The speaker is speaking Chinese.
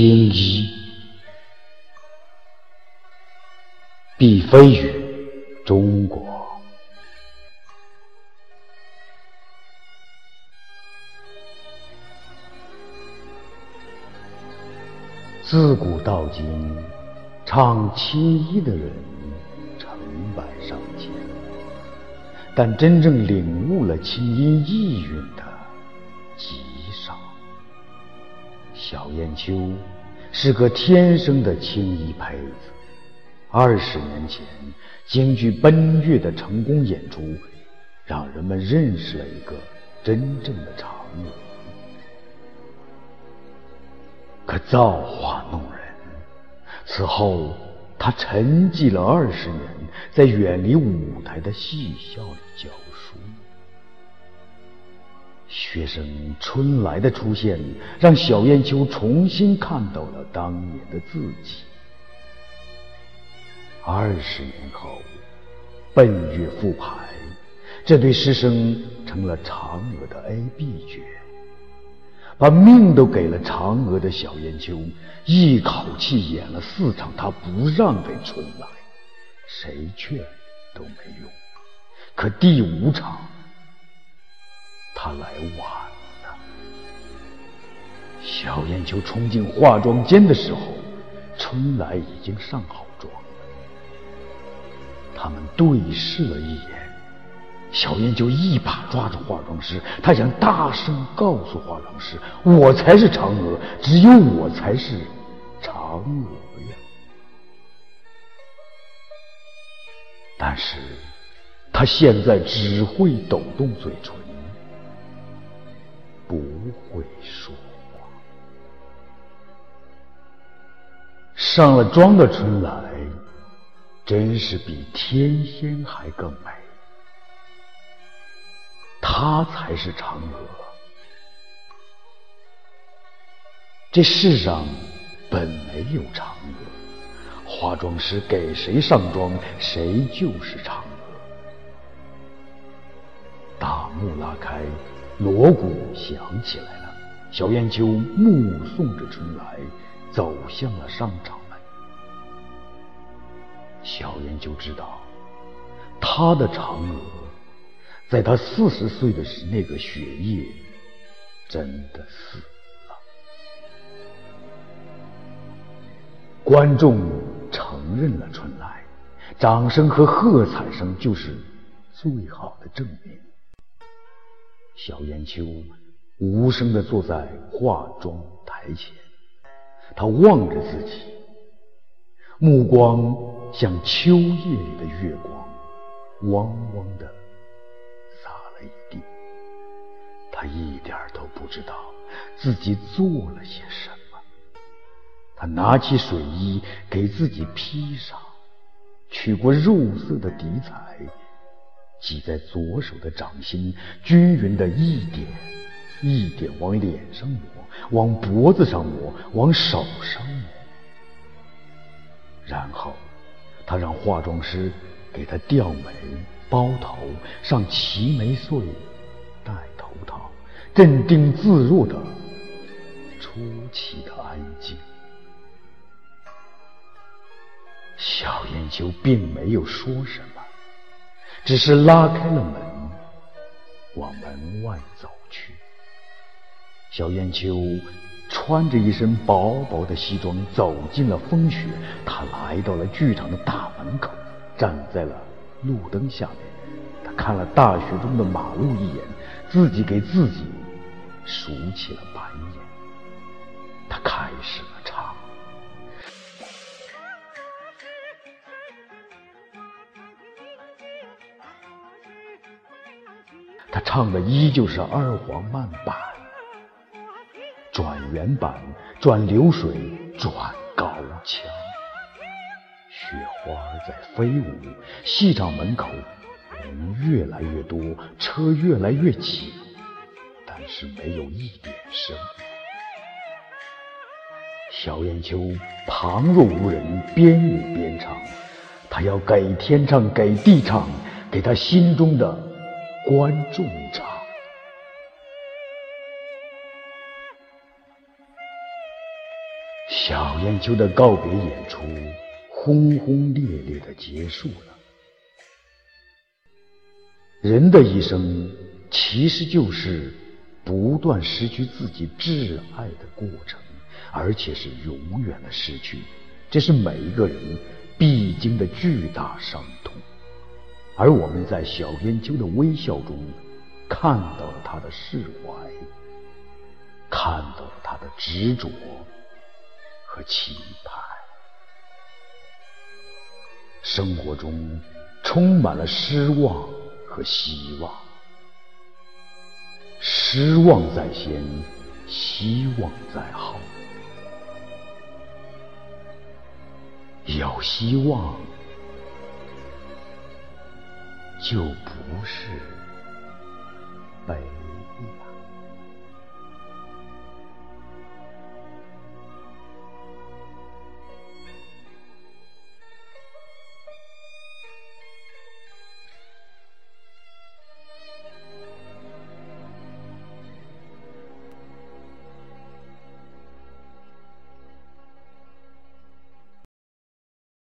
青衣，必非于中国。自古到今，唱青衣的人成百上千，但真正领悟了青衣意蕴的极少。小燕秋是个天生的青衣胚子。二十年前，京剧《奔月》的成功演出，让人们认识了一个真正的常人。可造化弄人，此后他沉寂了二十年，在远离舞台的戏校里教书。学生春来的出现，让小燕秋重新看到了当年的自己。二十年后，奔月复排，这对师生成了嫦娥的 A、B 角。把命都给了嫦娥的小燕秋，一口气演了四场，他不让给春来，谁劝都没用。可第五场，他来晚了。小燕秋冲进化妆间的时候，春来已经上好妆。他们对视了一眼。小燕就一把抓住化妆师，她想大声告诉化妆师：“我才是嫦娥，只有我才是嫦娥呀！”但是，她现在只会抖动嘴唇，不会说话。上了妆的春来，真是比天仙还更美。她才是嫦娥。这世上本没有嫦娥，化妆师给谁上妆，谁就是嫦娥。大幕拉开，锣鼓响起来了。小燕秋目送着春来走向了商场门。小燕秋知道，她的嫦娥。在他四十岁的时，那个雪夜真的死了。观众承认了春来，掌声和喝彩声就是最好的证明。小燕秋无声的坐在化妆台前，他望着自己，目光像秋夜里的月光，汪汪的。他一点都不知道自己做了些什么。他拿起水衣给自己披上，取过肉色的底彩，挤在左手的掌心，均匀的一点一点往脸上抹，往脖子上抹，往手上抹。然后，他让化妆师给他吊眉、包头、上齐眉穗。戴头套镇定自若的，出奇的安静。小燕秋并没有说什么，只是拉开了门，往门外走去。小燕秋穿着一身薄薄的西装，走进了风雪。他来到了剧场的大门口，站在了路灯下面。他看了大雪中的马路一眼，自己给自己。数起了白眼，他开始了唱。他唱的依旧是二黄慢板，转原板，转流水，转高腔。雪花在飞舞，戏场门口人越来越多，车越来越挤。但是没有一点声。小燕秋旁若无人，边舞边唱，他要给天唱，给地唱，给他心中的观众场。小燕秋的告别演出轰轰烈烈的结束了。人的一生其实就是不断失去自己挚爱的过程，而且是永远的失去，这是每一个人必经的巨大伤痛。而我们在小燕秋的微笑中看到了他的释怀，看到了他的执着和期盼。生活中充满了失望和希望，失望在先，希望在后。有希望，就不是悲哀。